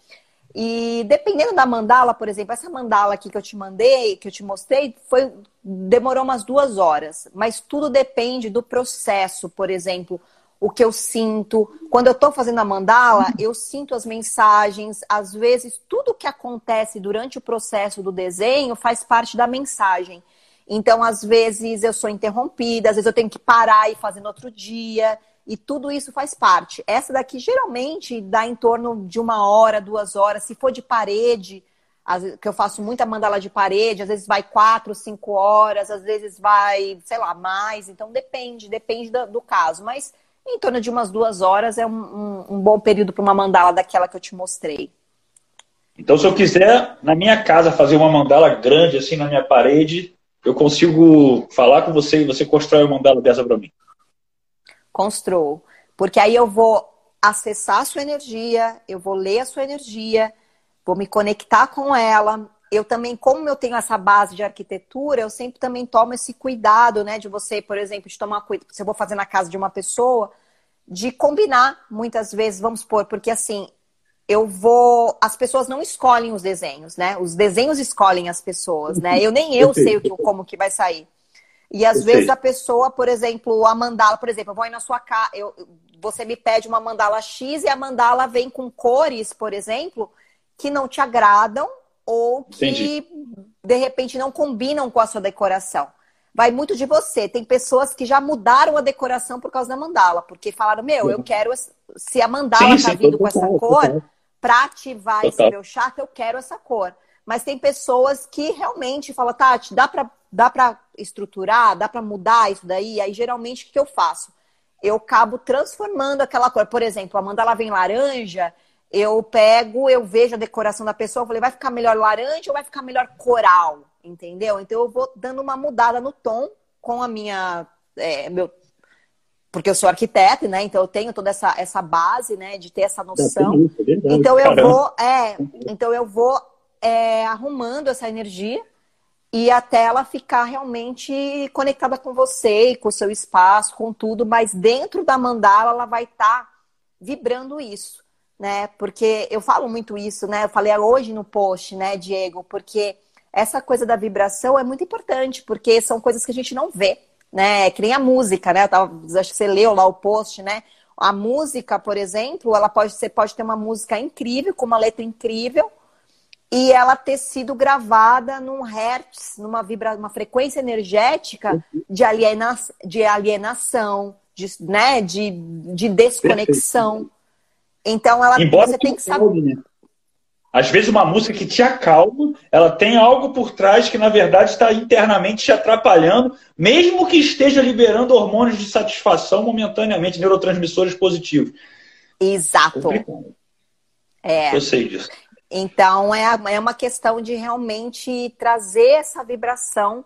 E dependendo da mandala, por exemplo, essa mandala aqui que eu te mandei, que eu te mostrei, foi demorou umas duas horas. Mas tudo depende do processo, por exemplo, o que eu sinto. Quando eu estou fazendo a mandala, eu sinto as mensagens. Às vezes, tudo que acontece durante o processo do desenho faz parte da mensagem. Então, às vezes, eu sou interrompida, às vezes eu tenho que parar e fazer no outro dia. E tudo isso faz parte. Essa daqui geralmente dá em torno de uma hora, duas horas. Se for de parede, que eu faço muita mandala de parede, às vezes vai quatro, cinco horas, às vezes vai, sei lá, mais. Então depende, depende do, do caso. Mas em torno de umas duas horas é um, um, um bom período para uma mandala daquela que eu te mostrei. Então, se eu quiser, na minha casa, fazer uma mandala grande assim na minha parede, eu consigo falar com você e você constrói uma mandala dessa para mim construo. Porque aí eu vou acessar a sua energia, eu vou ler a sua energia, vou me conectar com ela. Eu também, como eu tenho essa base de arquitetura, eu sempre também tomo esse cuidado, né? De você, por exemplo, de tomar cuidado, se eu vou fazer na casa de uma pessoa, de combinar muitas vezes, vamos supor, porque assim, eu vou. As pessoas não escolhem os desenhos, né? Os desenhos escolhem as pessoas, né? Eu nem eu sei o que, como que vai sair. E às vezes a pessoa, por exemplo, a mandala, por exemplo, eu vou aí na sua casa, eu, você me pede uma mandala X e a mandala vem com cores, por exemplo, que não te agradam ou que Entendi. de repente não combinam com a sua decoração. Vai muito de você. Tem pessoas que já mudaram a decoração por causa da mandala, porque falaram: Meu, eu quero. Se a mandala sim, tá sim, vindo com essa cor, para ativar total. esse meu chakra, eu quero essa cor. Mas tem pessoas que realmente falam: Tati, dá para dá para estruturar, dá para mudar isso daí? Aí geralmente o que eu faço? Eu acabo transformando aquela cor. Por exemplo, a mandala vem laranja, eu pego, eu vejo a decoração da pessoa, eu falei, vai ficar melhor laranja ou vai ficar melhor coral? Entendeu? Então eu vou dando uma mudada no tom com a minha. É, meu, porque eu sou arquiteta, né? Então eu tenho toda essa, essa base, né? De ter essa noção. É então eu vou, é, então eu vou é, arrumando essa energia e até ela ficar realmente conectada com você, com o seu espaço, com tudo, mas dentro da mandala ela vai estar tá vibrando isso, né? Porque eu falo muito isso, né? Eu falei hoje no post, né, Diego, porque essa coisa da vibração é muito importante, porque são coisas que a gente não vê. né? Que nem a música, né? Eu tava, acho que você leu lá o post, né? A música, por exemplo, ela pode, você pode ter uma música incrível, com uma letra incrível, e ela ter sido gravada num hertz, numa vibra, uma frequência energética de, aliena, de alienação, de, né, de, de desconexão. Então ela Embora você tem que saber. Né? Às vezes uma música que te acalma, ela tem algo por trás que na verdade está internamente te atrapalhando, mesmo que esteja liberando hormônios de satisfação momentaneamente, neurotransmissores positivos. Exato. É. Eu sei disso. Então é, é uma questão de realmente trazer essa vibração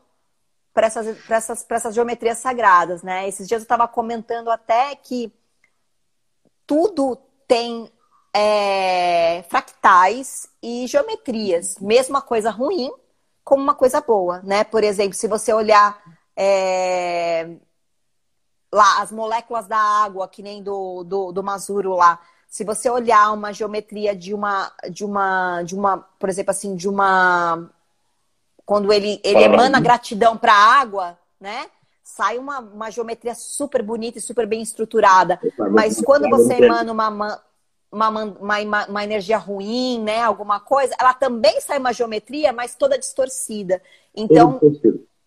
para essas, essas, essas geometrias sagradas, né? Esses dias eu estava comentando até que tudo tem é, fractais e geometrias, mesmo uma coisa ruim como uma coisa boa, né? Por exemplo, se você olhar é, lá as moléculas da água, que nem do, do, do Masuro lá, se você olhar uma geometria de uma, de uma, de uma, por exemplo, assim, de uma, quando ele, ele emana gratidão para a água, né? Sai uma, uma geometria super bonita e super bem estruturada. Mas quando você emana uma, uma, uma, uma, energia ruim, né? Alguma coisa, ela também sai uma geometria, mas toda distorcida. Então,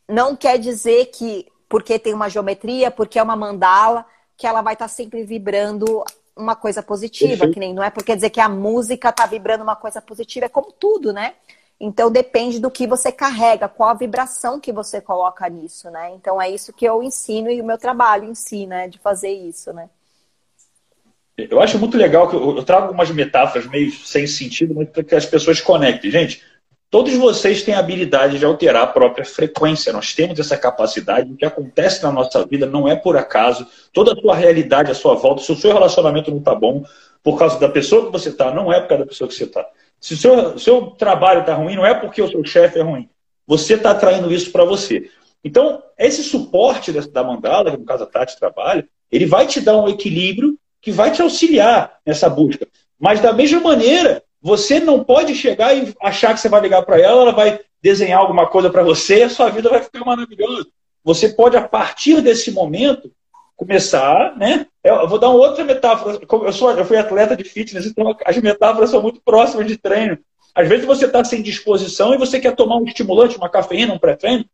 não quer dizer que porque tem uma geometria, porque é uma mandala, que ela vai estar tá sempre vibrando uma coisa positiva, que nem não é porque dizer que a música tá vibrando uma coisa positiva, é como tudo, né? Então depende do que você carrega, qual a vibração que você coloca nisso, né? Então é isso que eu ensino e o meu trabalho ensina, né? de fazer isso, né? Eu acho muito legal que eu, eu trago algumas metáforas meio sem sentido, mas para que as pessoas conectem. Gente, Todos vocês têm a habilidade de alterar a própria frequência. Nós temos essa capacidade. O que acontece na nossa vida não é por acaso. Toda a sua realidade à sua volta, se o seu relacionamento não está bom, por causa da pessoa que você está, não é por causa da pessoa que você está. Se o seu, seu trabalho está ruim, não é porque o seu chefe é ruim. Você está atraindo isso para você. Então, esse suporte da mandala, que no caso a Tati trabalha, ele vai te dar um equilíbrio que vai te auxiliar nessa busca. Mas da mesma maneira, você não pode chegar e achar que você vai ligar para ela, ela vai desenhar alguma coisa para você e a sua vida vai ficar maravilhosa. Você pode, a partir desse momento, começar, né? Eu vou dar uma outra metáfora. Eu, sou, eu fui atleta de fitness, então as metáforas são muito próximas de treino. Às vezes você está sem disposição e você quer tomar um estimulante, uma cafeína, um pré-treino,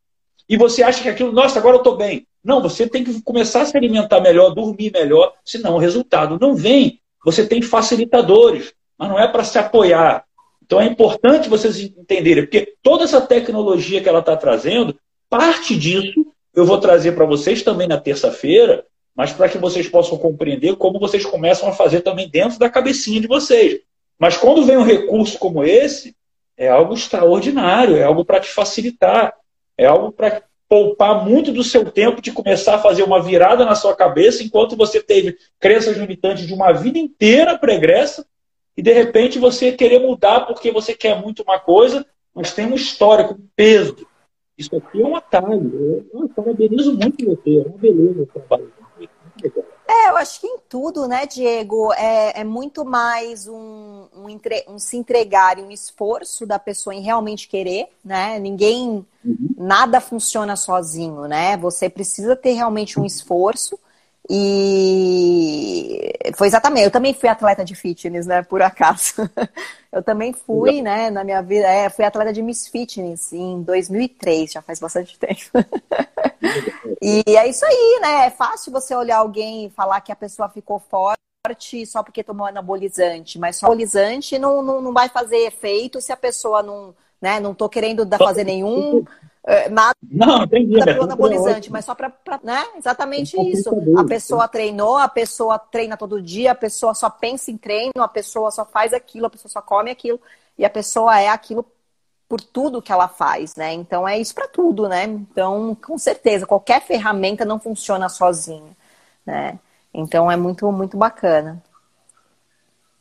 e você acha que aquilo, nossa, agora eu estou bem. Não, você tem que começar a se alimentar melhor, dormir melhor, senão o resultado não vem. Você tem facilitadores mas não é para se apoiar. Então é importante vocês entenderem, porque toda essa tecnologia que ela está trazendo, parte disso eu vou trazer para vocês também na terça-feira, mas para que vocês possam compreender como vocês começam a fazer também dentro da cabecinha de vocês. Mas quando vem um recurso como esse, é algo extraordinário, é algo para te facilitar, é algo para poupar muito do seu tempo de começar a fazer uma virada na sua cabeça enquanto você teve crenças limitantes de uma vida inteira pregressa e de repente você querer mudar porque você quer muito uma coisa, mas tem um histórico, um peso. Isso aqui é um atalho. Eu, eu parabenizo muito você, é uma beleza o trabalho. É, eu acho que em tudo, né, Diego, é, é muito mais um, um, entre, um, se entregar e um esforço da pessoa em realmente querer, né? Ninguém, uhum. nada funciona sozinho, né? Você precisa ter realmente um esforço e foi exatamente, eu também fui atleta de fitness, né, por acaso. Eu também fui, né, na minha vida, é, fui atleta de Miss Fitness em 2003, já faz bastante tempo. e é isso aí, né, é fácil você olhar alguém e falar que a pessoa ficou forte só porque tomou anabolizante, mas só anabolizante não, não, não vai fazer efeito se a pessoa não, né, não tô querendo fazer nenhum nada não, entendi, é anabolizante, mas só para, né? Exatamente isso. A pessoa treinou, a pessoa treina todo dia, a pessoa só pensa em treino, a pessoa só faz aquilo, a pessoa só come aquilo, e a pessoa é aquilo por tudo que ela faz, né? Então é isso para tudo, né? Então, com certeza, qualquer ferramenta não funciona sozinha, né? Então é muito, muito bacana.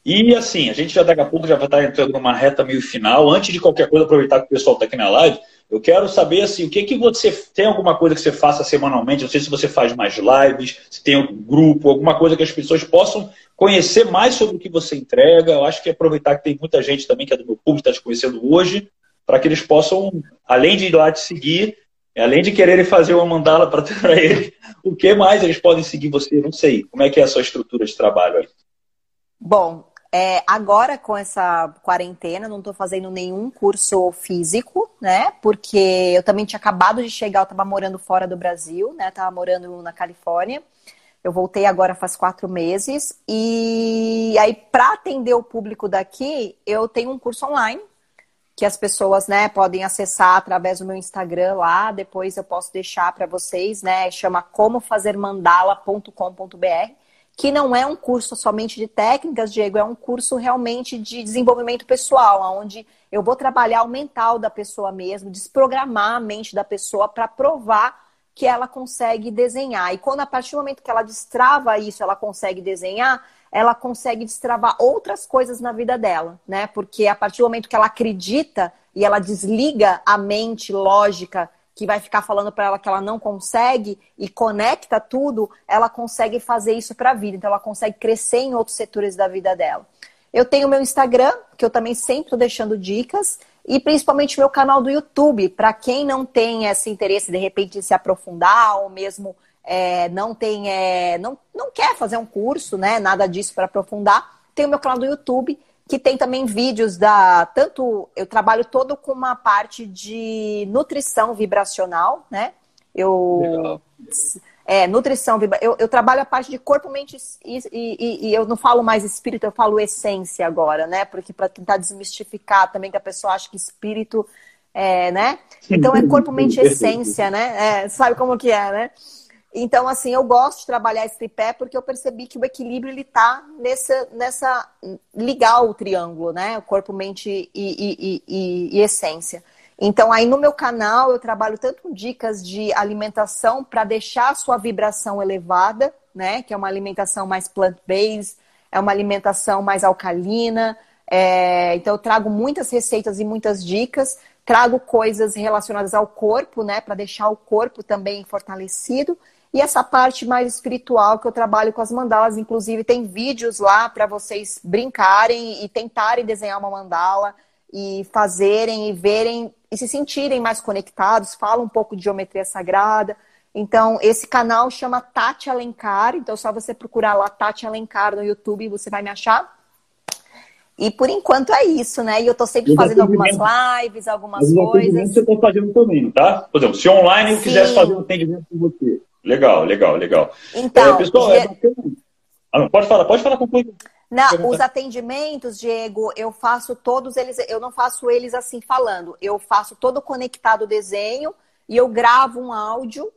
E assim, a gente já daqui a pouco já vai estar entrando numa reta meio final. Antes de qualquer coisa, aproveitar que o pessoal está aqui na live, eu quero saber assim, o que que você tem alguma coisa que você faça semanalmente? Não sei se você faz mais lives, se tem um grupo, alguma coisa que as pessoas possam conhecer mais sobre o que você entrega. Eu acho que aproveitar que tem muita gente também que é do meu público está te conhecendo hoje, para que eles possam, além de ir lá te seguir, além de quererem fazer uma mandala para eles, o que mais eles podem seguir você? Não sei. Como é que é a sua estrutura de trabalho aí? Bom, é, agora com essa quarentena, não estou fazendo nenhum curso físico, né? Porque eu também tinha acabado de chegar, eu estava morando fora do Brasil, né? Estava morando na Califórnia. Eu voltei agora faz quatro meses. E aí, para atender o público daqui, eu tenho um curso online que as pessoas, né, podem acessar através do meu Instagram lá. Depois eu posso deixar para vocês, né? Chama comofazermandala.com.br, que não é um curso somente de técnicas, Diego, é um curso realmente de desenvolvimento pessoal, onde eu vou trabalhar o mental da pessoa mesmo, desprogramar a mente da pessoa para provar que ela consegue desenhar. E quando a partir do momento que ela destrava isso, ela consegue desenhar, ela consegue destravar outras coisas na vida dela, né? Porque a partir do momento que ela acredita e ela desliga a mente lógica que vai ficar falando para ela que ela não consegue e conecta tudo, ela consegue fazer isso para a vida. Então ela consegue crescer em outros setores da vida dela. Eu tenho meu Instagram, que eu também sempre estou deixando dicas, e principalmente meu canal do YouTube, para quem não tem esse interesse de repente em se aprofundar ou mesmo é, não tem, é, não, não quer fazer um curso, né? Nada disso para aprofundar. Tem o meu canal do YouTube, que tem também vídeos da. Tanto eu trabalho todo com uma parte de nutrição vibracional, né? Eu. Legal. É, nutrição, eu, eu, trabalho a parte de corpo, mente e, e, e, eu não falo mais espírito, eu falo essência agora, né? Porque para tentar desmistificar também que a pessoa acha que espírito é, né? Então é corpo, mente essência, né? É, sabe como que é, né? Então, assim, eu gosto de trabalhar esse tripé porque eu percebi que o equilíbrio ele tá nessa, nessa ligar o triângulo, né? O corpo, mente e, e, e, e essência. Então, aí no meu canal eu trabalho tanto com dicas de alimentação para deixar a sua vibração elevada, né? Que é uma alimentação mais plant-based, é uma alimentação mais alcalina. É... Então, eu trago muitas receitas e muitas dicas. Trago coisas relacionadas ao corpo, né? Para deixar o corpo também fortalecido. E essa parte mais espiritual que eu trabalho com as mandalas, inclusive tem vídeos lá para vocês brincarem e tentarem desenhar uma mandala e fazerem e verem e se sentirem mais conectados, fala um pouco de geometria sagrada. Então, esse canal chama Tati Alencar, então é só você procurar lá Tati Alencar no YouTube e você vai me achar. E por enquanto é isso, né? E eu tô sempre fazendo algumas lives, algumas Mas coisas. você tá fazendo também, tá? Por exemplo, se online eu quisesse fazer um atendimento com você, Legal, legal, legal. Então, é, pessoal, é ah, pode falar, pode falar com Não, os atendimentos, Diego, eu faço todos eles, eu não faço eles assim falando. Eu faço todo conectado o desenho e eu gravo um áudio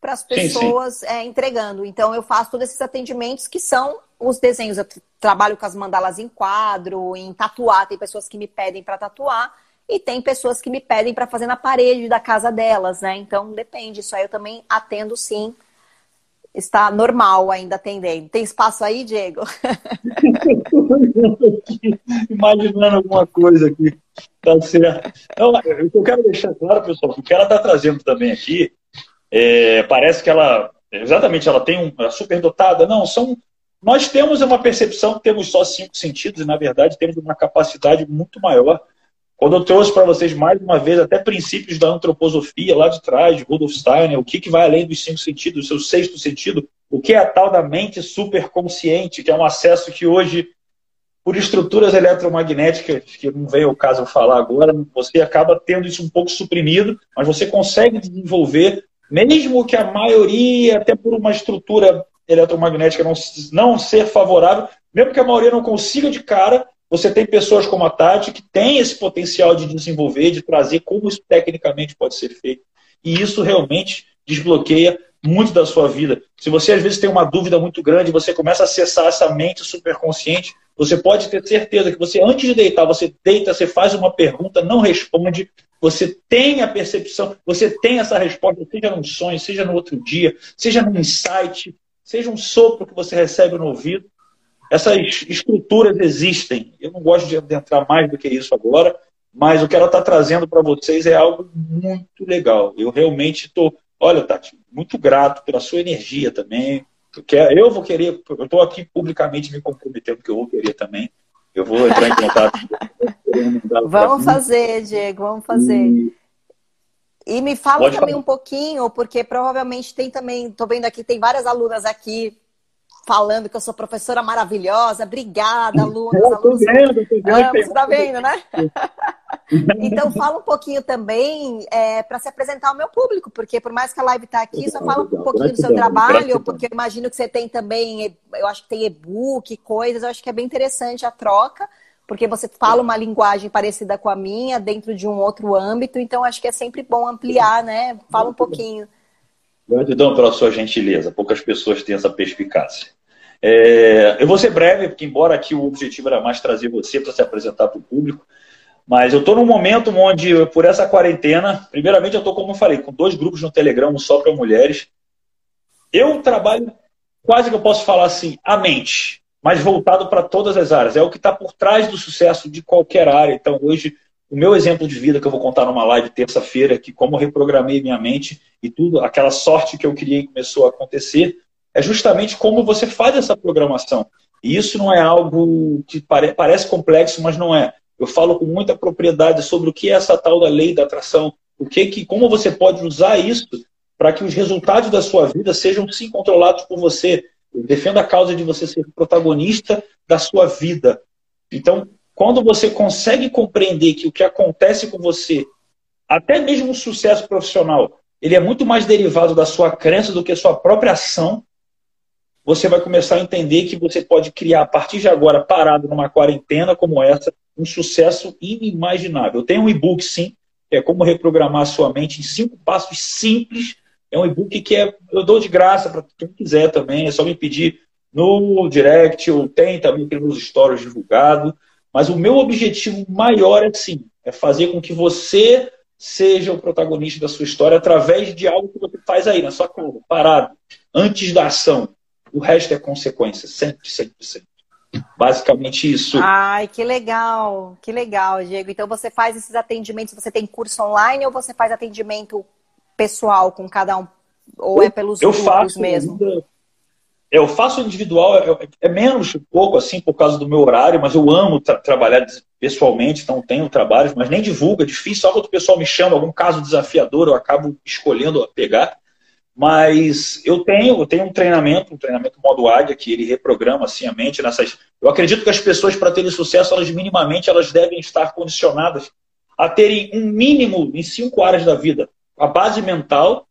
para as pessoas sim, sim. É, entregando. Então, eu faço todos esses atendimentos que são os desenhos. Eu trabalho com as mandalas em quadro, em tatuar. Tem pessoas que me pedem para tatuar e tem pessoas que me pedem para fazer na parede da casa delas, né? Então depende. Isso aí eu também atendo sim. Está normal ainda atendendo. Tem espaço aí, Diego? Imaginando alguma coisa aqui. Tá certo. Não, eu quero deixar claro, pessoal, o que ela está trazendo também aqui, é, parece que ela, exatamente, ela tem um, super dotada. Não, são nós temos uma percepção que temos só cinco sentidos, e na verdade temos uma capacidade muito maior quando eu trouxe para vocês mais uma vez até princípios da antroposofia lá de trás, de Rudolf Steiner, o que, que vai além dos cinco sentidos, o seu sexto sentido, o que é a tal da mente superconsciente, que é um acesso que hoje, por estruturas eletromagnéticas, que não veio o caso eu falar agora, você acaba tendo isso um pouco suprimido, mas você consegue desenvolver, mesmo que a maioria, até por uma estrutura eletromagnética não, não ser favorável, mesmo que a maioria não consiga de cara, você tem pessoas como a Tati que tem esse potencial de desenvolver, de trazer como isso tecnicamente pode ser feito. E isso realmente desbloqueia muito da sua vida. Se você às vezes tem uma dúvida muito grande, você começa a acessar essa mente superconsciente, você pode ter certeza que você, antes de deitar, você deita, você faz uma pergunta, não responde, você tem a percepção, você tem essa resposta, seja num sonho, seja no outro dia, seja num insight, seja um sopro que você recebe no ouvido. Essas estruturas existem. Eu não gosto de adentrar mais do que isso agora, mas o que ela está trazendo para vocês é algo muito legal. Eu realmente estou, olha, Tati, muito grato pela sua energia também. Eu, quero, eu vou querer, eu estou aqui publicamente me comprometendo, porque eu vou querer também. Eu vou entrar em contato. vamos fazer, Diego, vamos fazer. E, E me fala Pode também falar. um pouquinho, porque provavelmente tem também, tô vendo aqui, tem várias alunas aqui falando que eu sou professora maravilhosa. Obrigada, alunas. Eu tô vendo, tô vendo. Você tá vendo, né? então fala um pouquinho também é, para se apresentar ao meu público, porque por mais que a live está aqui, só fala um pouquinho do seu trabalho, porque eu imagino que você tem também, eu acho que tem e-book, coisas, eu acho que é bem interessante a troca, porque você fala uma linguagem parecida com a minha, dentro de um outro âmbito, então acho que é sempre bom ampliar, né? Fala um pouquinho. Gratidão pela sua gentileza, poucas pessoas têm essa perspicácia. É, eu vou ser breve, porque embora aqui o objetivo era mais trazer você para se apresentar para o público, mas eu estou num momento onde, por essa quarentena, primeiramente eu estou, como eu falei, com dois grupos no Telegram, um só para mulheres. Eu trabalho quase que eu posso falar assim, a mente, mas voltado para todas as áreas. É o que está por trás do sucesso de qualquer área. Então, hoje, o meu exemplo de vida que eu vou contar numa live terça-feira, que como reprogramei minha mente e tudo, aquela sorte que eu criei começou a acontecer, é justamente como você faz essa programação. E isso não é algo que pare parece complexo, mas não é. Eu falo com muita propriedade sobre o que é essa tal da lei da atração, o que que como você pode usar isso para que os resultados da sua vida sejam sim controlados por você. Eu defendo a causa de você ser protagonista da sua vida. Então, quando você consegue compreender que o que acontece com você, até mesmo o sucesso profissional, ele é muito mais derivado da sua crença do que sua própria ação, você vai começar a entender que você pode criar, a partir de agora, parado numa quarentena como essa, um sucesso inimaginável. Tenho um e-book, sim, que é como reprogramar sua mente em cinco passos simples. É um e-book que é, eu dou de graça para quem quiser também, é só me pedir no direct, ou tem também aqui nos stories divulgado. Mas o meu objetivo maior é sim, é fazer com que você seja o protagonista da sua história através de algo que você faz aí na sua casa, parado, antes da ação. O resto é consequência, sempre, sempre, sempre. Basicamente isso. Ai, que legal, que legal, Diego. Então você faz esses atendimentos, você tem curso online ou você faz atendimento pessoal com cada um? Ou é pelos eu faço mesmo? Eu faço individual, é, é menos pouco assim por causa do meu horário, mas eu amo tra trabalhar pessoalmente, então tenho trabalhos, mas nem divulga, é difícil. Só quando o pessoal me chama, algum caso desafiador, eu acabo escolhendo pegar. Mas eu tenho, eu tenho um treinamento, um treinamento modo águia, que ele reprograma assim a mente nessas. Eu acredito que as pessoas, para terem sucesso, elas minimamente elas devem estar condicionadas a terem um mínimo em cinco áreas da vida: a base mental,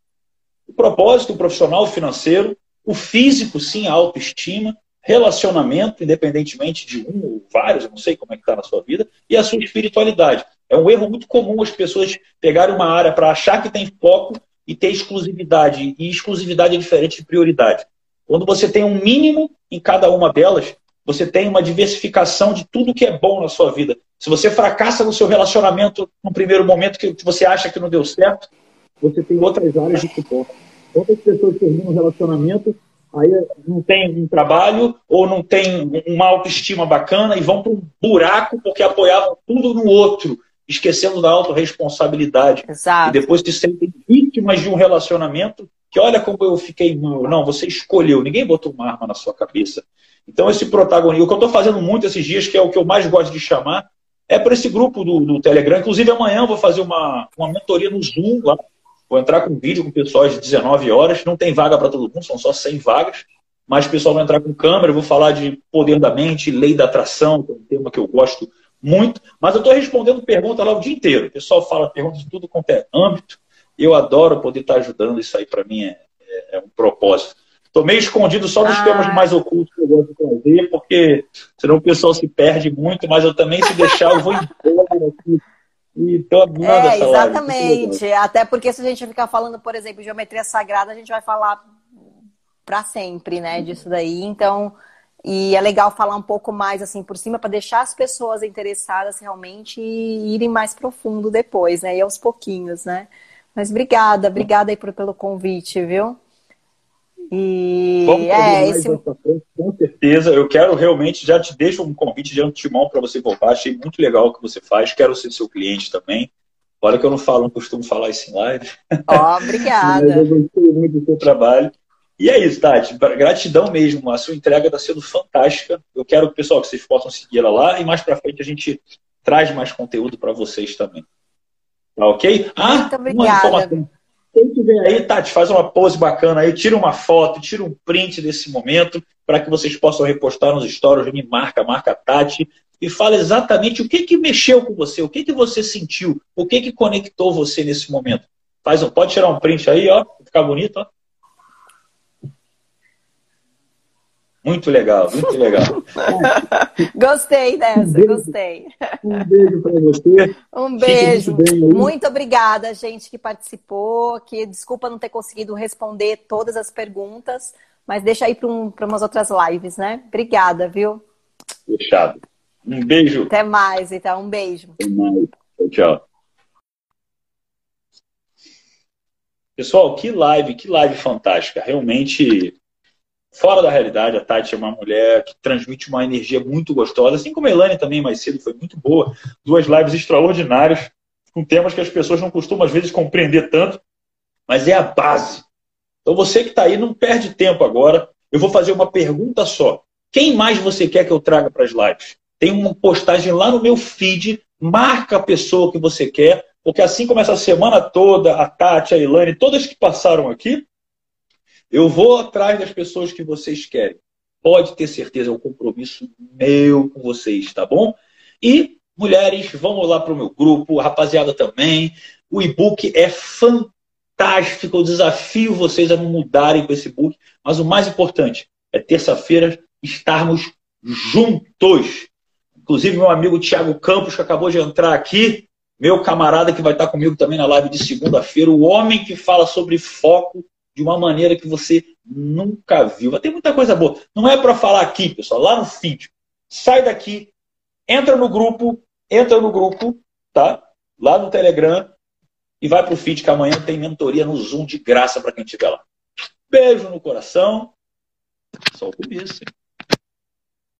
o propósito profissional, financeiro, o físico, sim, a autoestima, relacionamento, independentemente de um ou vários, não sei como é que está na sua vida, e a sua espiritualidade. É um erro muito comum as pessoas pegarem uma área para achar que tem foco e ter exclusividade. E exclusividade é diferente de prioridade. Quando você tem um mínimo em cada uma delas, você tem uma diversificação de tudo que é bom na sua vida. Se você fracassa no seu relacionamento no primeiro momento que você acha que não deu certo, você tem outras áreas de suporte. Quantas pessoas terminam um relacionamento, aí não tem um trabalho ou não tem uma autoestima bacana e vão para um buraco porque apoiavam tudo no outro esquecendo da autorresponsabilidade. Exato. E depois se sentem vítimas de um relacionamento que olha como eu fiquei mal. Não, você escolheu, ninguém botou uma arma na sua cabeça. Então, esse protagonismo, o que eu estou fazendo muito esses dias, que é o que eu mais gosto de chamar, é para esse grupo do, do, Telegram. Inclusive, amanhã eu vou fazer uma, uma mentoria no Zoom lá. Vou entrar com vídeo com pessoal às 19 horas. Não tem vaga para todo mundo, são só 100 vagas. Mas o pessoal vai entrar com câmera. Eu vou falar de poder da mente, lei da atração, que é um tema que eu gosto muito, mas eu estou respondendo pergunta lá o dia inteiro. O pessoal fala perguntas de tudo quanto é âmbito. Eu adoro poder estar ajudando, isso aí para mim é, é, é, um propósito. Estou meio escondido só nos ah. temas mais ocultos que eu gosto de trazer, porque senão o pessoal se perde muito, mas eu também, se deixar, eu vou embora aqui. E tô é, exatamente. Live. Até porque se a gente ficar falando, por exemplo, geometria sagrada, a gente vai falar para sempre, né, disso daí. Então, e é legal falar um pouco mais assim por cima para deixar as pessoas interessadas realmente e irem mais profundo depois, né? E aos pouquinhos, né? Mas obrigada, obrigada aí por, pelo convite, viu? E Vamos é, esse... com certeza. Eu quero realmente, já te deixo um convite de antemão para você voltar. Achei muito legal o que você faz. Quero ser seu cliente também. Olha que eu não falo, não costumo falar isso em live. Ó, oh, obrigada. eu gostei muito do seu trabalho. E é isso, Tati. Gratidão mesmo. A sua entrega está sendo fantástica. Eu quero, pessoal, que vocês possam seguir ela lá e mais para frente a gente traz mais conteúdo para vocês também. Tá ok? Ah, Muito obrigada. Quem tiver aí, Tati, faz uma pose bacana aí, tira uma foto, tira um print desse momento para que vocês possam repostar nos stories, me marca, marca Tati e fala exatamente o que que mexeu com você, o que que você sentiu, o que que conectou você nesse momento. Faz, pode tirar um print aí, ó, ficar bonito, ó. Muito legal, muito legal. gostei dessa, um beijo, gostei. Um beijo para você. Um beijo. Muito, muito, obrigada, gente que participou. Que desculpa não ter conseguido responder todas as perguntas, mas deixa aí para um, umas outras lives, né? Obrigada, viu? Fechado. Um beijo. Até mais, então. Um beijo. Até mais. Tchau. Pessoal, que live, que live fantástica. Realmente fora da realidade. A Tati é uma mulher que transmite uma energia muito gostosa, assim como a Elane também mais cedo foi muito boa. Duas lives extraordinárias, com temas que as pessoas não costumam às vezes compreender tanto, mas é a base. Então você que está aí, não perde tempo agora. Eu vou fazer uma pergunta só. Quem mais você quer que eu traga para as lives? Tem uma postagem lá no meu feed, marca a pessoa que você quer, porque assim como essa semana toda, a Tati, a Ilane, todas que passaram aqui, eu vou atrás das pessoas que vocês querem. Pode ter certeza, é um compromisso meu com vocês, tá bom? E, mulheres, vamos lá para o meu grupo, rapaziada também. O e-book é fantástico. Eu desafio vocês a não mudarem com esse e-book. Mas o mais importante é terça-feira estarmos juntos. Inclusive, meu amigo Tiago Campos, que acabou de entrar aqui, meu camarada que vai estar comigo também na live de segunda-feira, o homem que fala sobre foco de uma maneira que você nunca viu. Vai ter muita coisa boa. Não é para falar aqui, pessoal, lá no feed. Sai daqui, entra no grupo, entra no grupo, tá? Lá no Telegram e vai pro feed que amanhã tem mentoria no Zoom de graça para quem estiver lá. Beijo no coração. Só o começo. Hein?